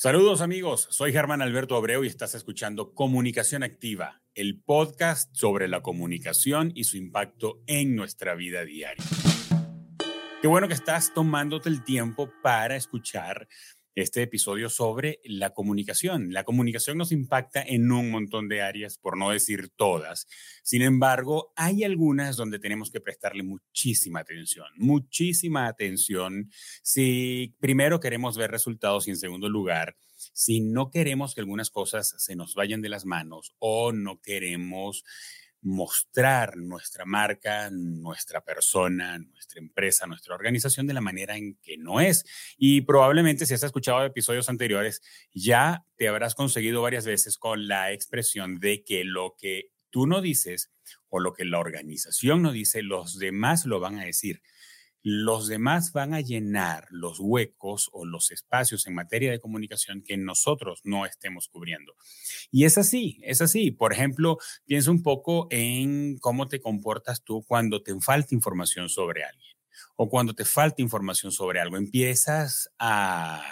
Saludos amigos, soy Germán Alberto Abreu y estás escuchando Comunicación Activa, el podcast sobre la comunicación y su impacto en nuestra vida diaria. Qué bueno que estás tomándote el tiempo para escuchar este episodio sobre la comunicación. La comunicación nos impacta en un montón de áreas, por no decir todas. Sin embargo, hay algunas donde tenemos que prestarle muchísima atención, muchísima atención si primero queremos ver resultados y en segundo lugar, si no queremos que algunas cosas se nos vayan de las manos o no queremos mostrar nuestra marca, nuestra persona, nuestra empresa, nuestra organización de la manera en que no es. Y probablemente si has escuchado episodios anteriores, ya te habrás conseguido varias veces con la expresión de que lo que tú no dices o lo que la organización no dice, los demás lo van a decir los demás van a llenar los huecos o los espacios en materia de comunicación que nosotros no estemos cubriendo. Y es así, es así. Por ejemplo, piensa un poco en cómo te comportas tú cuando te falta información sobre alguien o cuando te falta información sobre algo. Empiezas a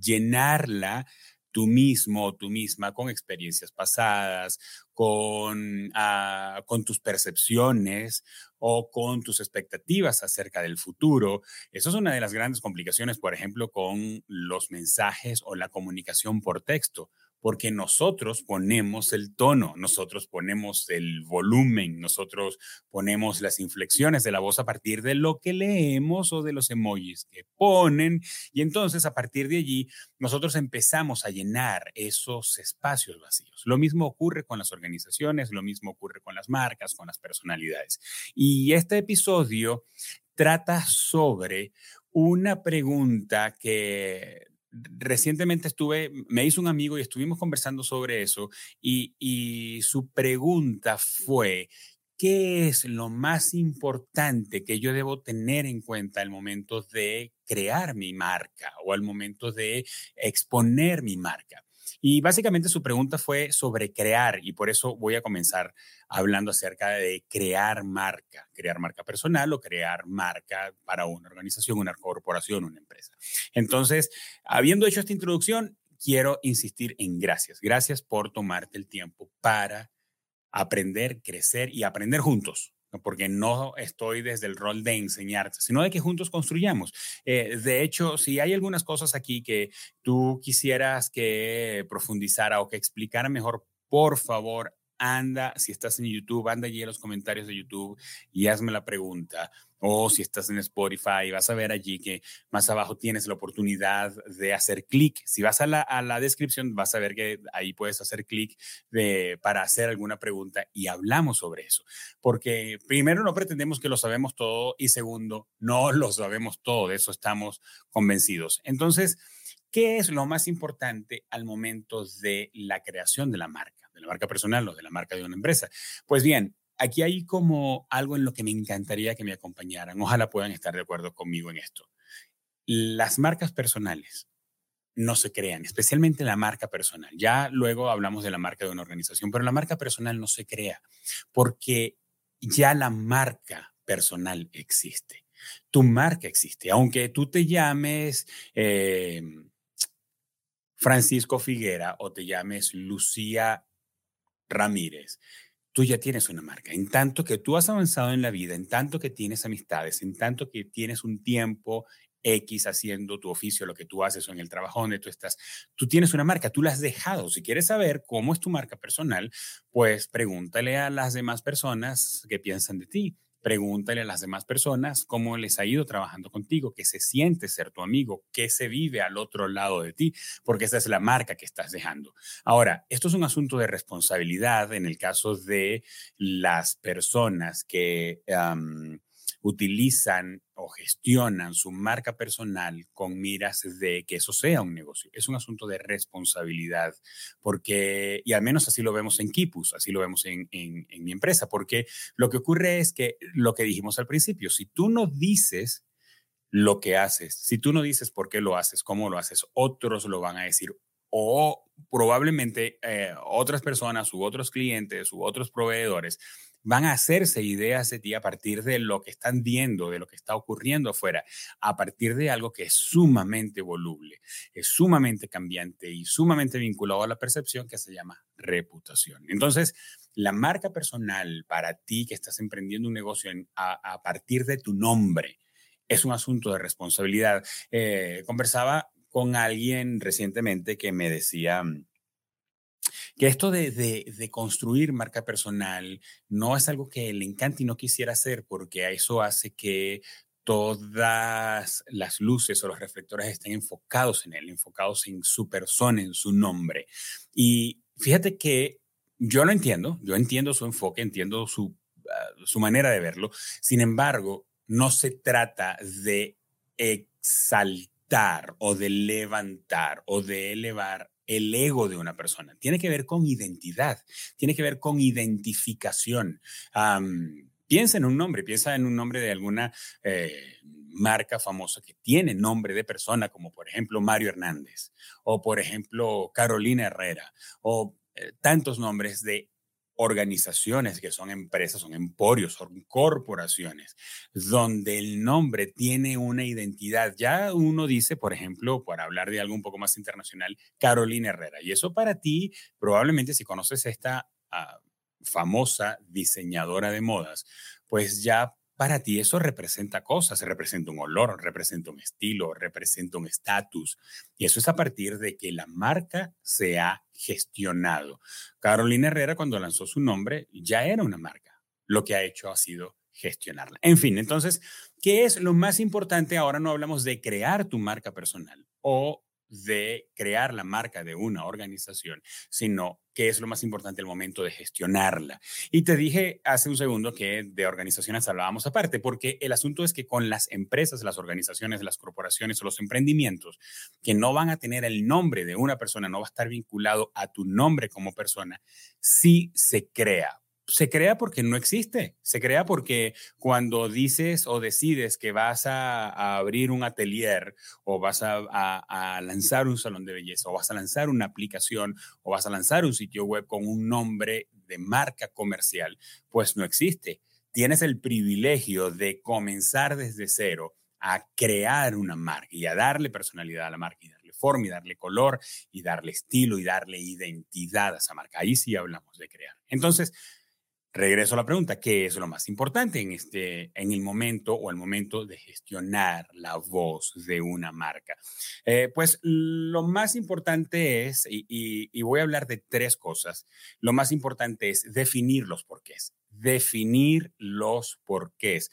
llenarla tú mismo o tú misma con experiencias pasadas, con, ah, con tus percepciones o con tus expectativas acerca del futuro. Eso es una de las grandes complicaciones, por ejemplo, con los mensajes o la comunicación por texto porque nosotros ponemos el tono, nosotros ponemos el volumen, nosotros ponemos las inflexiones de la voz a partir de lo que leemos o de los emojis que ponen. Y entonces a partir de allí, nosotros empezamos a llenar esos espacios vacíos. Lo mismo ocurre con las organizaciones, lo mismo ocurre con las marcas, con las personalidades. Y este episodio trata sobre una pregunta que recientemente estuve, me hizo un amigo y estuvimos conversando sobre eso y, y su pregunta fue, ¿qué es lo más importante que yo debo tener en cuenta al momento de crear mi marca o al momento de exponer mi marca? Y básicamente su pregunta fue sobre crear y por eso voy a comenzar hablando acerca de crear marca, crear marca personal o crear marca para una organización, una corporación, una empresa. Entonces, habiendo hecho esta introducción, quiero insistir en gracias. Gracias por tomarte el tiempo para aprender, crecer y aprender juntos porque no estoy desde el rol de enseñarte, sino de que juntos construyamos. Eh, de hecho, si hay algunas cosas aquí que tú quisieras que profundizara o que explicara mejor, por favor, anda, si estás en YouTube, anda allí en los comentarios de YouTube y hazme la pregunta. O si estás en Spotify, vas a ver allí que más abajo tienes la oportunidad de hacer clic. Si vas a la, a la, descripción, vas a ver que ahí puedes hacer clic para hacer alguna pregunta y hablamos sobre eso. Porque primero no pretendemos que lo sabemos todo y segundo, no lo sabemos todo. De eso estamos convencidos. Entonces, ¿qué es lo más importante al momento de la creación de la marca? de la marca personal o de la marca de una empresa. Pues bien, aquí hay como algo en lo que me encantaría que me acompañaran. Ojalá puedan estar de acuerdo conmigo en esto. Las marcas personales no se crean, especialmente la marca personal. Ya luego hablamos de la marca de una organización, pero la marca personal no se crea porque ya la marca personal existe. Tu marca existe, aunque tú te llames... Eh, Francisco Figuera o te llames Lucía Ramírez, tú ya tienes una marca. En tanto que tú has avanzado en la vida, en tanto que tienes amistades, en tanto que tienes un tiempo X haciendo tu oficio, lo que tú haces o en el trabajo donde tú estás, tú tienes una marca, tú la has dejado. Si quieres saber cómo es tu marca personal, pues pregúntale a las demás personas que piensan de ti. Pregúntale a las demás personas cómo les ha ido trabajando contigo, qué se siente ser tu amigo, qué se vive al otro lado de ti, porque esa es la marca que estás dejando. Ahora, esto es un asunto de responsabilidad en el caso de las personas que utilizan o gestionan su marca personal con miras de que eso sea un negocio. Es un asunto de responsabilidad, porque, y al menos así lo vemos en Kipus, así lo vemos en, en, en mi empresa, porque lo que ocurre es que lo que dijimos al principio, si tú no dices lo que haces, si tú no dices por qué lo haces, cómo lo haces, otros lo van a decir o probablemente eh, otras personas u otros clientes u otros proveedores van a hacerse ideas de ti a partir de lo que están viendo, de lo que está ocurriendo afuera, a partir de algo que es sumamente voluble, es sumamente cambiante y sumamente vinculado a la percepción que se llama reputación. Entonces, la marca personal para ti que estás emprendiendo un negocio a, partir de tu nombre es un asunto de responsabilidad. Eh, conversaba con alguien recientemente que me decía que esto de, construir marca personal no es algo que le encanta y no quisiera hacer porque eso hace que todas las luces o los reflectores estén enfocados en él, enfocados en su persona, en su nombre. Y fíjate que yo lo entiendo, yo entiendo su enfoque, entiendo su, ah, su manera de verlo. Sin embargo, no se trata de exaltar o de levantar o de elevar el ego de una persona. Tiene que ver con identidad, tiene que ver con identificación. piensa en un nombre, piensa en un nombre de alguna eh, marca famosa que tiene nombre de persona, como por ejemplo Mario Hernández, o por ejemplo Carolina Herrera, o eh, tantos nombres de organizaciones que son empresas, son emporios, son corporaciones, donde el nombre tiene una identidad. Ya uno dice, por ejemplo, para hablar de algo un poco más internacional, Carolina Herrera. Y eso para ti, probablemente si conoces esta ah, famosa diseñadora de modas, pues ya para ti eso representa cosas, representa un olor, representa un estilo, representa un estatus. Y eso es a partir de que la marca se ha gestionado. Carolina Herrera cuando lanzó su nombre ya era una marca. Lo que ha hecho ha sido gestionarla. En fin, entonces, ¿qué es lo más importante? Ahora no hablamos de crear tu marca personal o de crear la marca de una organización, sino que es lo más importante el momento de gestionarla. Y te dije hace un segundo que de organizaciones hablábamos aparte, porque el asunto es que con las empresas, las organizaciones, las corporaciones o los emprendimientos que no van a tener el nombre de una persona, no va a estar vinculado a tu nombre como persona, sí se crea se crea porque no existe, se crea porque cuando dices o decides que vas a, abrir un atelier o vas a, lanzar un salón de belleza o vas a lanzar una aplicación o vas a lanzar un sitio web con un nombre de marca comercial, pues no existe. Tienes el privilegio de comenzar desde cero a crear una marca y a darle personalidad a la marca y darle forma y darle color y darle estilo y darle identidad a esa marca. Ahí sí hablamos de crear. Entonces, Regreso a la pregunta, ¿qué es lo más importante en, este, en el momento o el momento de gestionar la voz de una marca? Eh, pues lo más importante es, y, voy a hablar de tres cosas, lo más importante es definir los porqués, definir los porqués.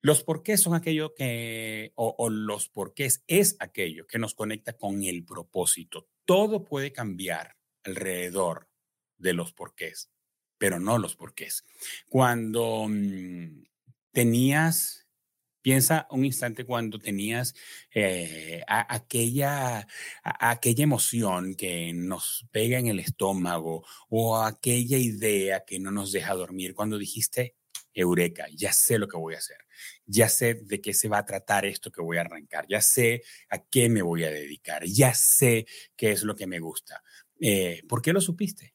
Los porqués son aquello que, o, o los porqués es aquello que nos conecta con el propósito. Todo puede cambiar alrededor de los porqués pero no los porqués. Cuando mm, tenías, piensa un instante cuando tenías eh, aquella, aquella emoción que nos pega en el estómago o aquella idea que no nos deja dormir, cuando dijiste, Eureka, ya sé lo que voy a hacer, ya sé de qué se va a tratar esto que voy a arrancar, ya sé a qué me voy a dedicar, ya sé qué es lo que me gusta. Eh, ¿Por qué lo supiste?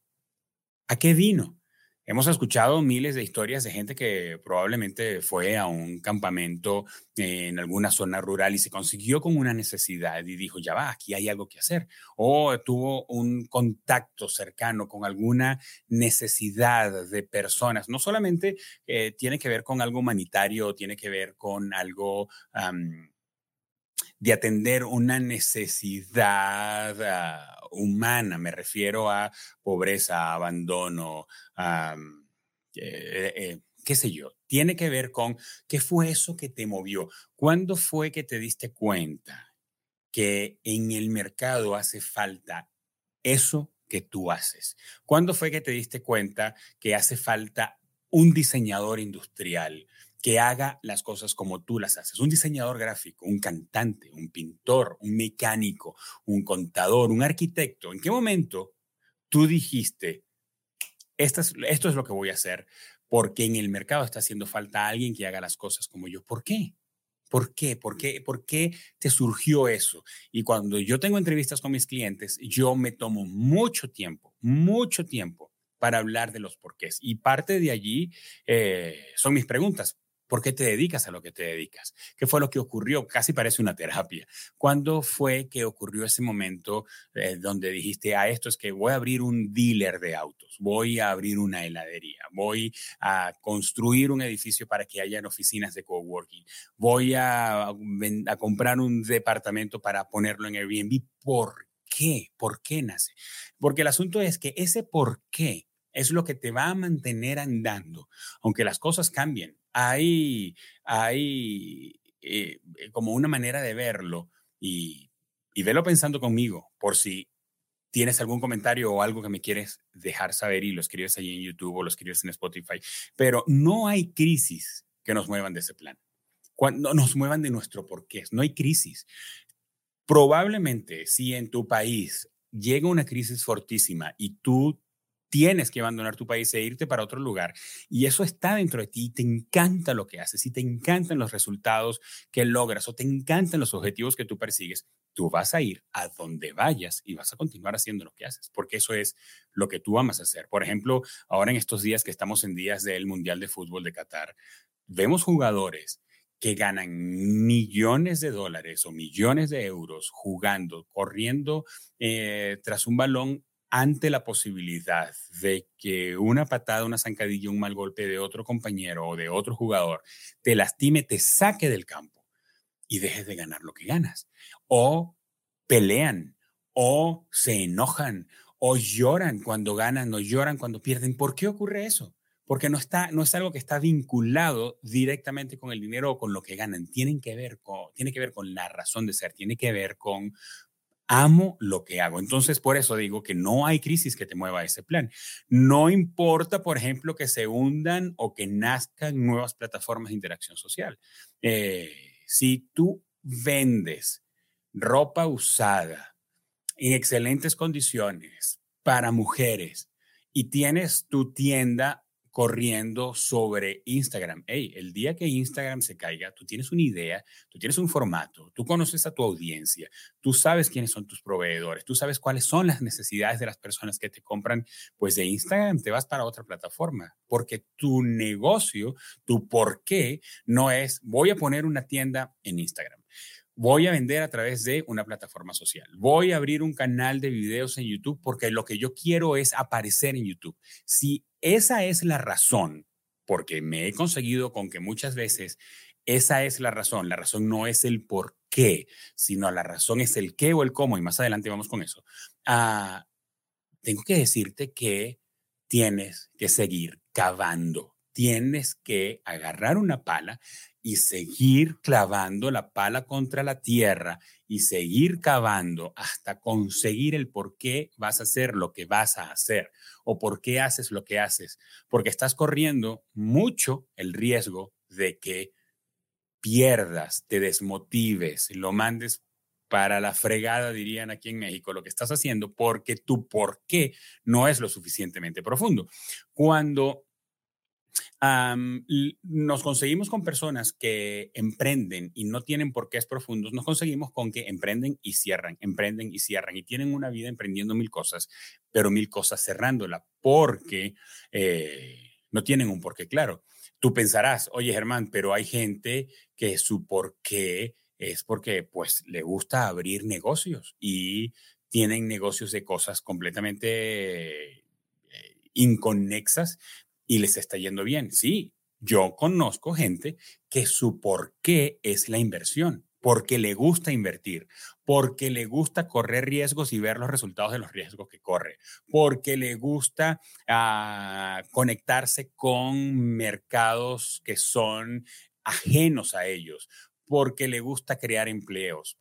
¿A qué vino? Hemos escuchado miles de historias de gente que probablemente fue a un campamento en alguna zona rural y se consiguió con una necesidad y dijo, ya va, aquí hay algo que hacer. O tuvo un contacto cercano con alguna necesidad de personas. No solamente eh, tiene que ver con algo humanitario, tiene que ver con algo de atender una necesidad ah, humana, me refiero a pobreza, abandono, eh, eh, qué sé yo, tiene que ver con qué fue eso que te movió, cuándo fue que te diste cuenta que en el mercado hace falta eso que tú haces, cuándo fue que te diste cuenta que hace falta un diseñador industrial, que haga las cosas como tú las haces. Un diseñador gráfico, un cantante, un pintor, un mecánico, un contador, un arquitecto. ¿En qué momento tú dijiste, esto es, lo que voy a hacer? Porque en el mercado está haciendo falta alguien que haga las cosas como yo. ¿Por qué? ¿Por qué? ¿Por qué? ¿Por qué te surgió eso? Y cuando yo tengo entrevistas con mis clientes, yo me tomo mucho tiempo, mucho tiempo para hablar de los porqués. Y parte de allí eh, son mis preguntas. ¿Por qué te dedicas a lo que te dedicas? ¿Qué fue lo que ocurrió? Casi parece una terapia. ¿Cuándo fue que ocurrió ese momento eh, donde dijiste, a ah, esto es que voy a abrir un dealer de autos, voy a abrir una heladería, voy a construir un edificio para que hayan oficinas de coworking, voy a, a comprar un departamento para ponerlo en Airbnb? ¿Por qué? ¿Por qué nace? Porque el asunto es que ese por qué es lo que te va a mantener andando, aunque las cosas cambien hay, hay eh, eh, como una manera de verlo y, y velo pensando conmigo por si tienes algún comentario o algo que me quieres dejar saber y lo escribes ahí en YouTube o lo escribes en Spotify. Pero no hay crisis que nos muevan de ese plan. Cuando nos muevan de nuestro porqué, no hay crisis. Probablemente si en tu país llega una crisis fortísima y tú tienes que abandonar tu país e irte para otro lugar. Y eso está dentro de ti, te encanta lo que haces y te encantan los resultados que logras o te encantan los objetivos que tú persigues, tú vas a ir a donde vayas y vas a continuar haciendo lo que haces, porque eso es lo que tú amas hacer. Por ejemplo, ahora en estos días que estamos en días del Mundial de Fútbol de Qatar, vemos jugadores que ganan millones de dólares o millones de euros jugando, corriendo eh, tras un balón ante la posibilidad de que una patada, una zancadilla, un mal golpe de otro compañero o de otro jugador te lastime, te saque del campo y dejes de ganar lo que ganas. O pelean, o se enojan, o lloran cuando ganan, o lloran cuando pierden. ¿Por qué ocurre eso? Porque no, está, no es algo que está vinculado directamente con el dinero o con lo que ganan. Tienen que ver con, tiene que ver con la razón de ser, tiene que ver con amo lo que hago. Entonces, por eso digo que no hay crisis que te mueva ese plan. No importa, por ejemplo, que se hundan o que nazcan nuevas plataformas de interacción social. Eh, si tú vendes ropa usada en excelentes condiciones para mujeres y tienes tu tienda corriendo sobre Instagram. Hey, el día que Instagram se caiga, tú tienes una idea, tú tienes un formato, tú conoces a tu audiencia, tú sabes quiénes son tus proveedores, tú sabes cuáles son las necesidades de las personas que te compran, pues de Instagram te vas para otra plataforma, porque tu negocio, tu por qué no es voy a poner una tienda en Instagram voy a vender a través de una plataforma social. Voy a abrir un canal de videos en YouTube porque lo que yo quiero es aparecer en YouTube. Si esa es la razón, porque me he conseguido con que muchas veces esa es la razón, la razón no es el por qué, sino la razón es el qué o el cómo, y más adelante vamos con eso. Ah, tengo que decirte que tienes que seguir cavando, tienes que agarrar una pala y seguir clavando la pala contra la tierra y seguir cavando hasta conseguir el por qué vas a hacer lo que vas a hacer o por qué haces lo que haces, porque estás corriendo mucho el riesgo de que pierdas, te desmotives, lo mandes para la fregada, dirían aquí en México, lo que estás haciendo, porque tu por qué no es lo suficientemente profundo. Cuando nos conseguimos con personas que emprenden y no tienen por qué es profundos, nos conseguimos con que emprenden y cierran, emprenden y cierran y tienen una vida emprendiendo mil cosas, pero mil cosas cerrándola porque eh, no tienen un porqué claro. Tú pensarás, oye Germán, pero hay gente que su porqué es porque pues le gusta abrir negocios y tienen negocios de cosas completamente eh, inconexas y les está yendo bien. Sí, yo conozco gente que su por qué es la inversión, porque le gusta invertir, porque le gusta correr riesgos y ver los resultados de los riesgos que corre, porque le gusta ah, conectarse con mercados que son ajenos a ellos, porque le gusta crear empleos.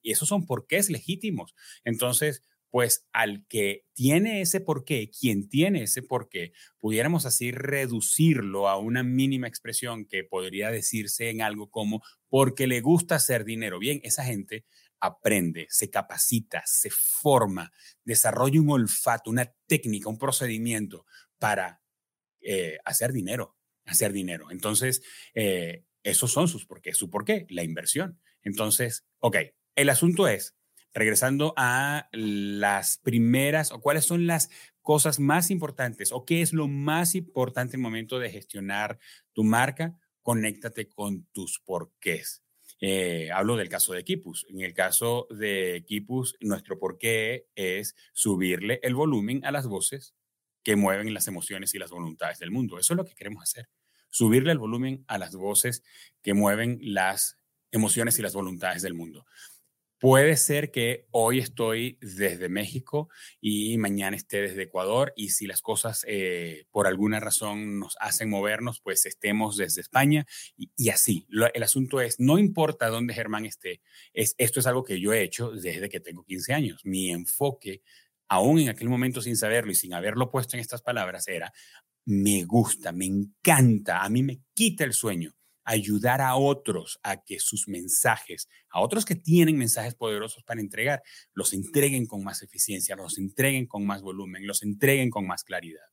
y esos son porqués legítimos. Entonces, pues al que tiene ese porqué, quien tiene ese porqué, pudiéramos así reducirlo a una mínima expresión que podría decirse en algo como porque le gusta hacer dinero. Bien, esa gente aprende, se capacita, se forma, desarrolla un olfato, una técnica, un procedimiento para eh, hacer dinero, hacer dinero. Entonces, eh, esos son sus por qué. Su por qué, la inversión. Entonces, ok, el asunto es, regresando a las primeras o cuáles son las cosas más importantes o qué es lo más importante en el momento de gestionar tu marca, conéctate con tus porqués. Eh, hablo del caso de Kipus. En el caso de Kipus, nuestro porqué es subirle el volumen a las voces que mueven las emociones y las voluntades del mundo. Eso es lo que queremos hacer. Subirle el volumen a las voces que mueven las emociones y las voluntades del mundo. Puede ser que hoy estoy desde México y mañana esté desde Ecuador y si las cosas eh, por alguna razón nos hacen movernos, pues estemos desde España y, así. el asunto es, no importa dónde Germán esté, es, esto es algo que yo he hecho desde que tengo 15 años. Mi enfoque, aún en aquel momento sin saberlo y sin haberlo puesto en estas palabras, era, me gusta, me encanta, a mí me quita el sueño ayudar a otros a que sus mensajes, a otros que tienen mensajes poderosos para entregar, los entreguen con más eficiencia, los entreguen con más volumen, los entreguen con más claridad.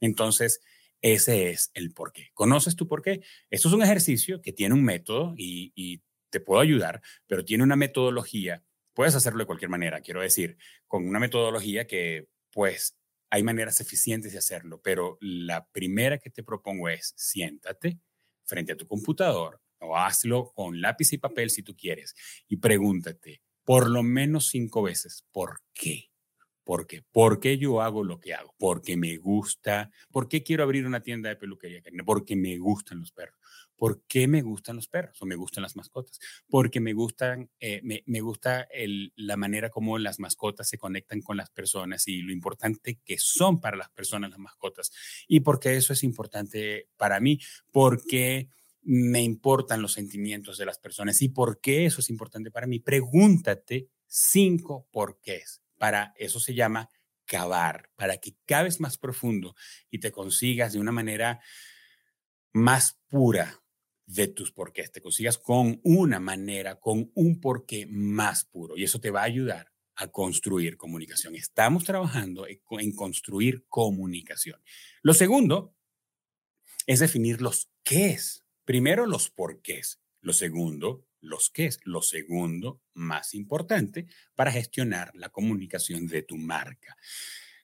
Entonces, ese es el por qué. ¿Conoces tu por qué? Esto es un ejercicio que tiene un método y, y te puedo ayudar, pero tiene una metodología. Puedes hacerlo de cualquier manera, quiero decir, con una metodología que, pues, hay maneras eficientes de hacerlo, pero la primera que te propongo es siéntate, frente a tu computador o hazlo con lápiz y papel si tú quieres y pregúntate por lo menos cinco veces, ¿por qué? ¿Por qué? ¿Por qué yo hago lo que hago? Porque me gusta. ¿Por qué quiero abrir una tienda de peluquería? Porque me gustan los perros. ¿Por qué me gustan los perros o me gustan las mascotas? Porque me gustan, eh, me, gusta la manera como las mascotas se conectan con las personas y lo importante que son para las personas las mascotas. Y porque eso es importante para mí, porque me importan los sentimientos de las personas y por qué eso es importante para mí. Pregúntate cinco porqués para eso se llama cavar, para que cabes más profundo y te consigas de una manera más pura de tus porqués, te consigas con una manera, con un porqué más puro y eso te va a ayudar a construir comunicación. Estamos trabajando en construir comunicación. Lo segundo es definir los qué es. Primero los porqués. Lo segundo, los qué es lo segundo más importante para gestionar la comunicación de tu marca.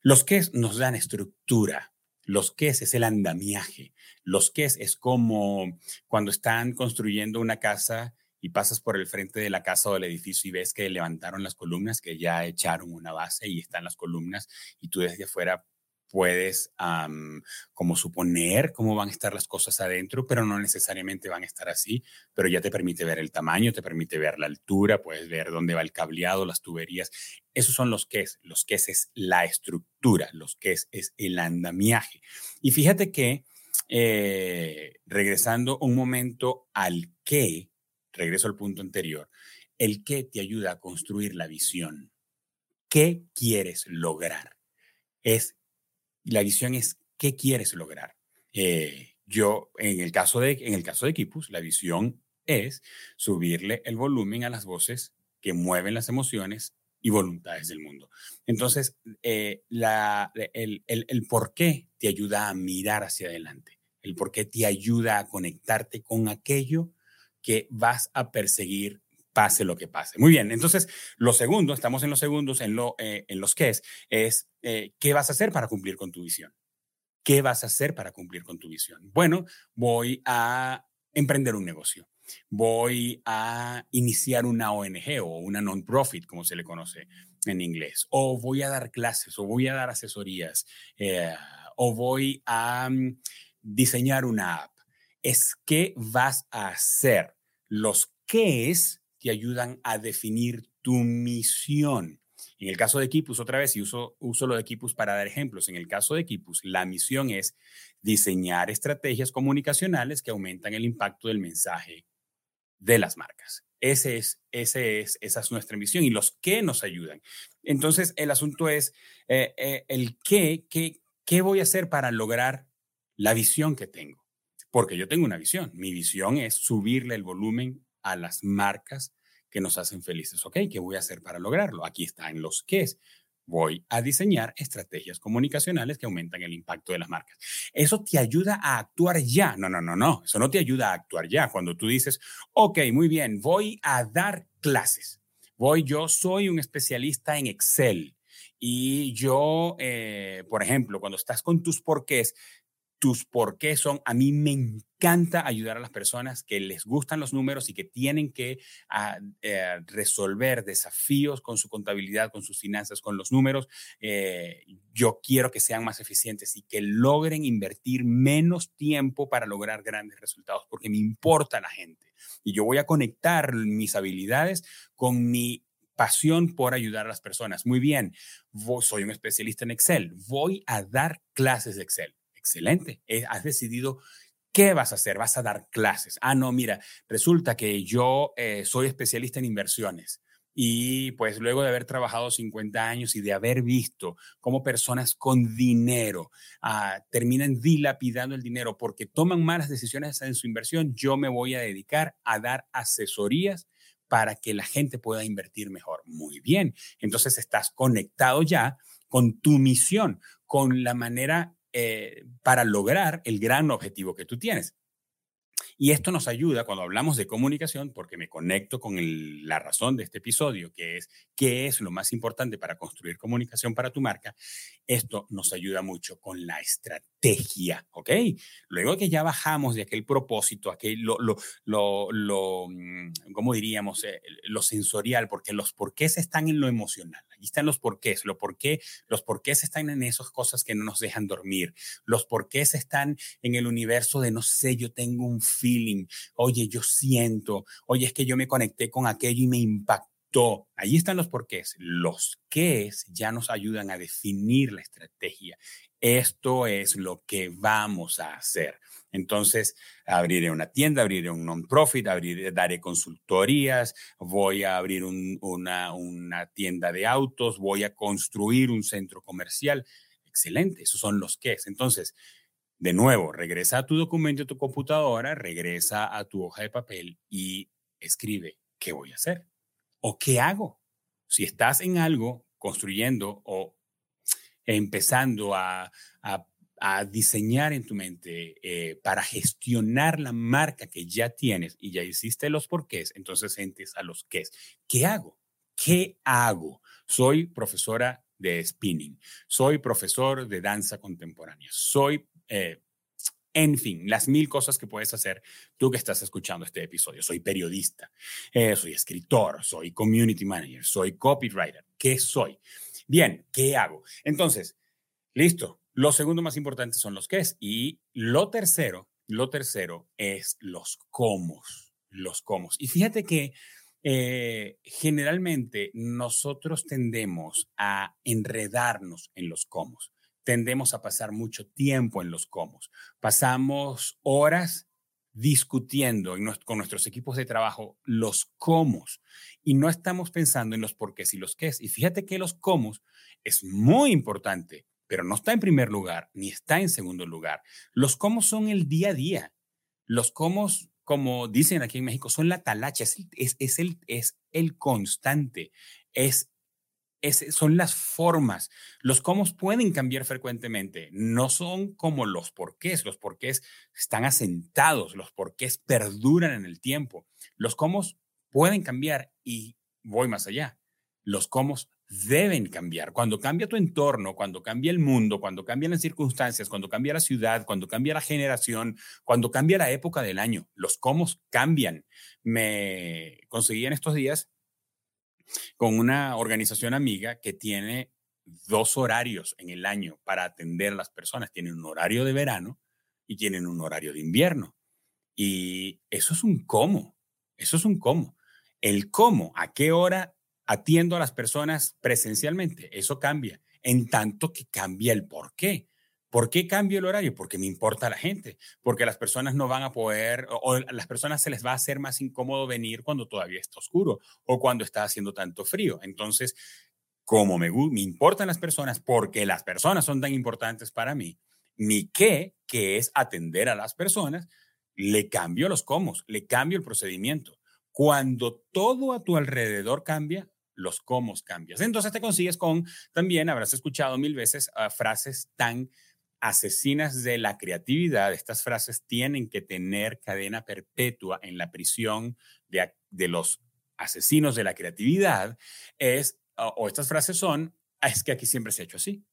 Los qué nos dan estructura. Los qué es el andamiaje. Los qué es como cuando están construyendo una casa y pasas por el frente de la casa o del edificio y ves que levantaron las columnas, que ya echaron una base y están las columnas y tú desde afuera puedes como suponer cómo van a estar las cosas adentro, pero no necesariamente van a estar así, pero ya te permite ver el tamaño, te permite ver la altura, puedes ver dónde va el cableado, las tuberías. Esos son los que es. Los que es la estructura, los que es, es el andamiaje. Y fíjate que, eh, regresando un momento al qué, regreso al punto anterior, el qué te ayuda a construir la visión. ¿Qué quieres lograr? Es la visión es qué quieres lograr. Eh, yo, en el, caso de, en el caso de Kipus, la visión es subirle el volumen a las voces que mueven las emociones y voluntades del mundo. Entonces, eh, la, el, el, el por qué te ayuda a mirar hacia adelante, el por qué te ayuda a conectarte con aquello que vas a perseguir pase lo que pase. Muy bien, entonces lo segundo, estamos en los segundos, en, lo, eh, en los que es, es eh, qué vas a hacer para cumplir con tu visión. ¿Qué vas a hacer para cumplir con tu visión? Bueno, voy a emprender un negocio. Voy a iniciar una ONG o una non-profit, como se le conoce en inglés. O voy a dar clases, o voy a dar asesorías, eh, o voy a mm, diseñar una app. Es qué vas a hacer. Los qué es te ayudan a definir tu misión. En el caso de Equipus, otra vez, y uso, uso lo de Equipus para dar ejemplos, en el caso de Equipus, la misión es diseñar estrategias comunicacionales que aumentan el impacto del mensaje de las marcas. Ese es, ese es, esa es nuestra misión y los que nos ayudan. Entonces, el asunto es eh, eh, el qué, qué, qué voy a hacer para lograr la visión que tengo. Porque yo tengo una visión. Mi visión es subirle el volumen a las marcas que nos hacen felices. ¿Ok? ¿Qué voy a hacer para lograrlo? Aquí está en los qué es. voy a diseñar estrategias comunicacionales que aumentan el impacto de las marcas. Eso te ayuda a actuar ya. No, no, no, no. Eso no te ayuda a actuar ya. Cuando tú dices, ok, muy bien, voy a dar clases. Voy, yo soy un especialista en Excel. Y yo, eh, por ejemplo, cuando estás con tus porqués, tus por qué son. A mí me encanta ayudar a las personas que les gustan los números y que tienen que ah, eh, resolver desafíos con su contabilidad, con sus finanzas, con los números. Eh, yo quiero que sean más eficientes y que logren invertir menos tiempo para lograr grandes resultados, porque me importa la gente. Y yo voy a conectar mis habilidades con mi pasión por ayudar a las personas. Muy bien, soy un especialista en Excel. Voy a dar clases de Excel Excelente. Eh, has decidido qué vas a hacer. Vas a dar clases. Ah, no, mira, resulta que yo eh, soy especialista en inversiones. Y pues luego de haber trabajado 50 años y de haber visto cómo personas con dinero ah, terminan dilapidando el dinero porque toman malas decisiones en su inversión, yo me voy a dedicar a dar asesorías para que la gente pueda invertir mejor. Muy bien, entonces estás conectado ya con tu misión, con la manera eh, para lograr el gran objetivo que tú tienes. Y esto nos ayuda cuando hablamos de comunicación, porque me conecto con la razón de este episodio, que es qué es lo más importante para construir comunicación para tu marca. Esto nos ayuda mucho con la estrategia, ¿ok? Luego que ya bajamos de aquel propósito, aquel, lo, lo, lo, mm, ¿cómo diríamos? Eh, lo sensorial, porque los porqués están en lo emocional. Aquí están los porqués, lo por qué, los porqués están en esas cosas que no nos dejan dormir. Los porqués están en el universo de, no sé, yo tengo un feeling, oye, yo siento, oye, es que yo me conecté con aquello y me impactó. Ahí están los porqués. Los qués ya nos ayudan a definir la estrategia. Esto es lo que vamos a hacer. Entonces, abriré una tienda, abriré un non-profit, daré consultorías, voy a abrir una, una tienda de autos, voy a construir un centro comercial. Excelente, esos son los qués. Entonces, de nuevo, regresa a tu documento, a tu computadora, regresa a tu hoja de papel y escribe, ¿qué voy a hacer? ¿O qué hago? Si estás en algo construyendo o empezando a, diseñar en tu mente eh, para gestionar la marca que ya tienes y ya hiciste los porqués, entonces entes a los qués. ¿Qué hago? ¿Qué hago? Soy profesora de spinning, soy profesor de danza contemporánea, soy eh, en fin, las mil cosas que puedes hacer tú que estás escuchando este episodio. Soy periodista, eh, soy escritor, soy community manager, soy copywriter. ¿Qué soy? Bien, ¿qué hago? Entonces, listo. Lo segundo más importante son los qué es. Y lo tercero, lo tercero es los cómo. Los cómo. Y fíjate que eh, generalmente nosotros tendemos a enredarnos en los cómo tendemos a pasar mucho tiempo en los cómo. Pasamos horas discutiendo con nuestros equipos de trabajo los cómo y no estamos pensando en los porqués y los qués. Y fíjate que los cómo es muy importante, pero no está en primer lugar ni está en segundo lugar. Los cómo son el día a día. Los cómo, como dicen aquí en México, son la talacha, es, es, el, es el constante, es son las formas. Los cómo pueden cambiar frecuentemente. No son como los porqués. Los porqués están asentados. Los porqués perduran en el tiempo. Los cómo pueden cambiar y voy más allá. Los cómo deben cambiar. Cuando cambia tu entorno, cuando cambia el mundo, cuando cambian las circunstancias, cuando cambia la ciudad, cuando cambia la generación, cuando cambia la época del año, los cómo cambian. Me conseguí en estos días con una organización amiga que tiene dos horarios en el año para atender a las personas. Tienen un horario de verano y tienen un horario de invierno. Y eso es un cómo, eso es un cómo. El cómo, a qué hora atiendo a las personas presencialmente, eso cambia, en tanto que cambia el por qué. ¿Por qué cambio el horario? Porque me importa la gente, porque las personas no van a poder, o, las personas se les va a hacer más incómodo venir cuando todavía está oscuro o cuando está haciendo tanto frío. Entonces, como me, me importan las personas, porque las personas son tan importantes para mí, mi qué, que es atender a las personas, le cambio los cómo, le cambio el procedimiento. Cuando todo a tu alrededor cambia, los cómo cambias. Entonces te consigues con, también habrás escuchado mil veces ah, frases tan asesinas de la creatividad. Estas frases tienen que tener cadena perpetua en la prisión de, los asesinos de la creatividad. Es, o estas frases son, ah, es que aquí siempre se ha hecho así,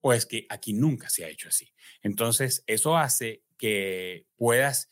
o es que aquí nunca se ha hecho así. Entonces, eso hace que puedas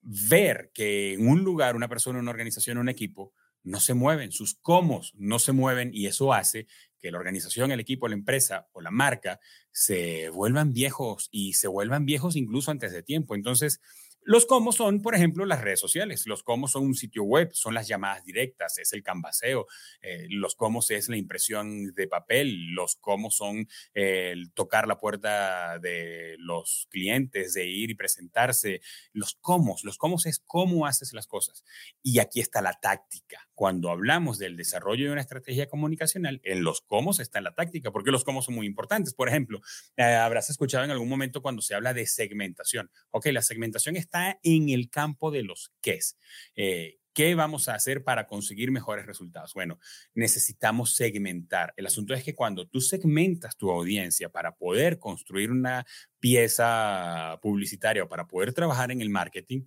ver que en un lugar, una persona, una organización, un equipo, no se mueven, sus cómo no se mueven y eso hace que la organización, el equipo, la empresa o la marca se vuelvan viejos y se vuelvan viejos incluso antes de tiempo. Entonces, los cómo son, por ejemplo, las redes sociales. Los cómo son un sitio web, son las llamadas directas, es el canvaseo. Eh, los cómo es la impresión de papel. Los cómo son el tocar la puerta de los clientes, de ir y presentarse. Los cómo, los cómo es cómo haces las cosas. Y aquí está la táctica. Cuando hablamos del desarrollo de una estrategia comunicacional, en los cómo está la táctica, porque los cómo son muy importantes. Por ejemplo, eh, habrás escuchado en algún momento cuando se habla de segmentación. Ok, la segmentación está en el campo de los qués. Eh, ¿Qué vamos a hacer para conseguir mejores resultados? Bueno, necesitamos segmentar. El asunto es que cuando tú segmentas tu audiencia para poder construir una pieza publicitaria o para poder trabajar en el marketing,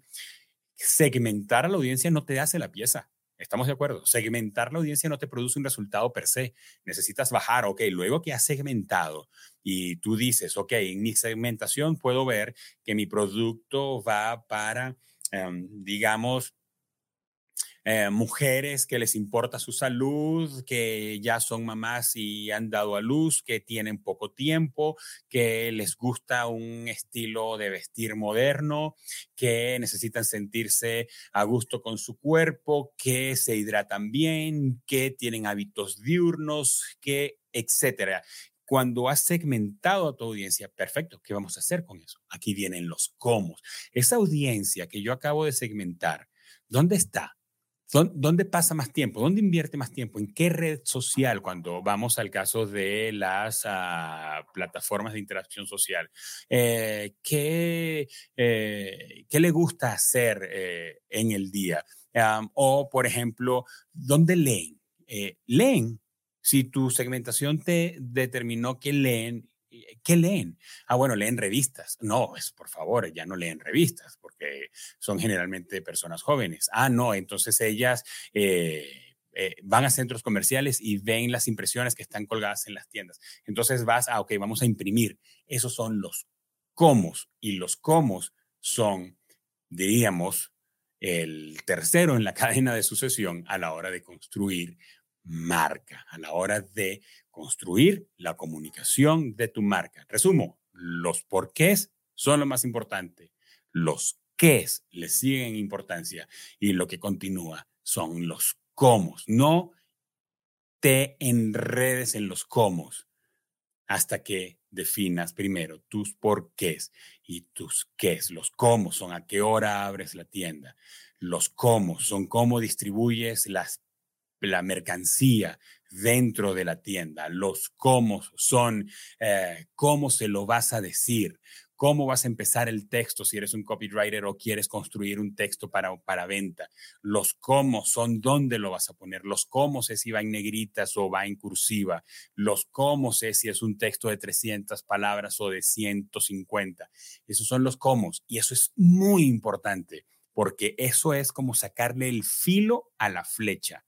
segmentar a la audiencia no te hace la pieza. Estamos de acuerdo. Segmentar la audiencia no te produce un resultado per se. Necesitas bajar, ok, luego que has segmentado y tú dices, ok, en mi segmentación puedo ver que mi producto va para, em, digamos, eh, mujeres que les importa su salud, que ya son mamás y han dado a luz, que tienen poco tiempo, que les gusta un estilo de vestir moderno, que necesitan sentirse a gusto con su cuerpo, que se hidratan bien, que tienen hábitos diurnos, que etcétera. Cuando has segmentado a tu audiencia, perfecto, ¿qué vamos a hacer con eso? Aquí vienen los cómo. Esa audiencia que yo acabo de segmentar, ¿dónde está? ¿Dónde pasa más tiempo? ¿Dónde invierte más tiempo? ¿En qué red social? Cuando vamos al caso de las ah, plataformas de interacción social. Eh, ¿qué, eh, ¿qué, le gusta hacer eh, en el día? o, por ejemplo, ¿dónde leen? leen. Si tu segmentación te determinó que leen ¿qué leen? Ah, bueno, leen revistas. No, es por favor, ya no leen revistas porque son generalmente personas jóvenes. Ah, no, entonces ellas eh, eh, van a centros comerciales y ven las impresiones que están colgadas en las tiendas. Entonces vas, ah, ok, vamos a imprimir. Esos son los cómo y los cómo son, diríamos, el tercero en la cadena de sucesión a la hora de construir marca, a la hora de construir la comunicación de tu marca. Resumo, los porqués son lo más importante, los qués le siguen importancia y lo que continúa son los cómo. No te enredes en los cómo hasta que definas primero tus porqués y tus qués. Los cómo son a qué hora abres la tienda. Los cómo son cómo distribuyes las la mercancía dentro de la tienda, los cómo son, eh, cómo se lo vas a decir, cómo vas a empezar el texto si eres un copywriter o quieres construir un texto para, para venta, los cómo son dónde lo vas a poner, los cómo es si va en negritas o va en cursiva, los cómo es si es un texto de 300 palabras o de 150. Esos son los cómo y eso es muy importante porque eso es como sacarle el filo a la flecha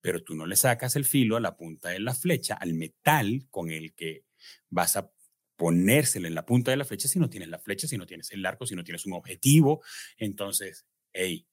pero tú no le sacas el filo a la punta de la flecha, al metal con el que vas a ponérselo en la punta de la flecha si no tienes la flecha, si no tienes el arco, si no tienes un objetivo. Entonces, hey,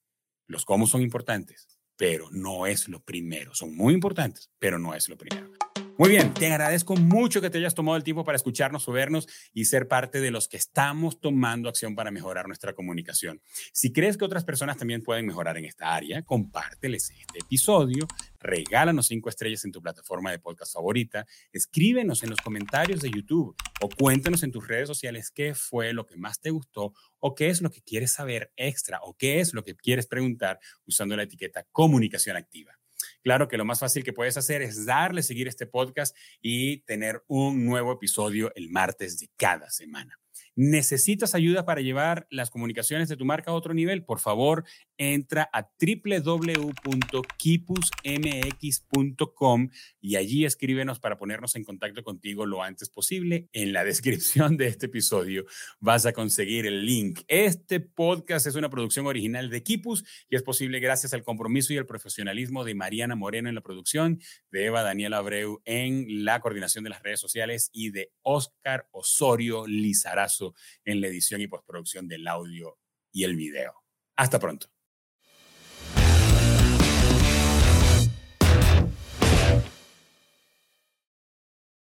los cómo son importantes, pero no es lo primero. Son muy importantes, pero no es lo primero. Muy bien, te agradezco mucho que te hayas tomado el tiempo para escucharnos o vernos y ser parte de los que estamos tomando acción para mejorar nuestra comunicación. Si crees que otras personas también pueden mejorar en esta área, compárteles este episodio, regálanos cinco estrellas en tu plataforma de podcast favorita, escríbenos en los comentarios de YouTube o cuéntanos en tus redes sociales qué fue lo que más te gustó o qué es lo que quieres saber extra o qué es lo que quieres preguntar usando la etiqueta comunicación activa. Claro que lo más fácil que puedes hacer es darle seguir este podcast y tener un nuevo episodio el martes de cada semana. ¿Necesitas ayuda para llevar las comunicaciones de tu marca a otro nivel? Por favor, entra a www.kipusmx.com y allí escríbenos para ponernos en contacto contigo lo antes posible. En la descripción de este episodio vas a conseguir el link. Este podcast es una producción original de Kipus y es posible gracias al compromiso y el profesionalismo de Mariana Moreno en la producción, de Eva Daniela Abreu en la coordinación de las redes sociales y de Oscar Osorio Lizarazo en la edición y postproducción del audio y el video. Hasta pronto.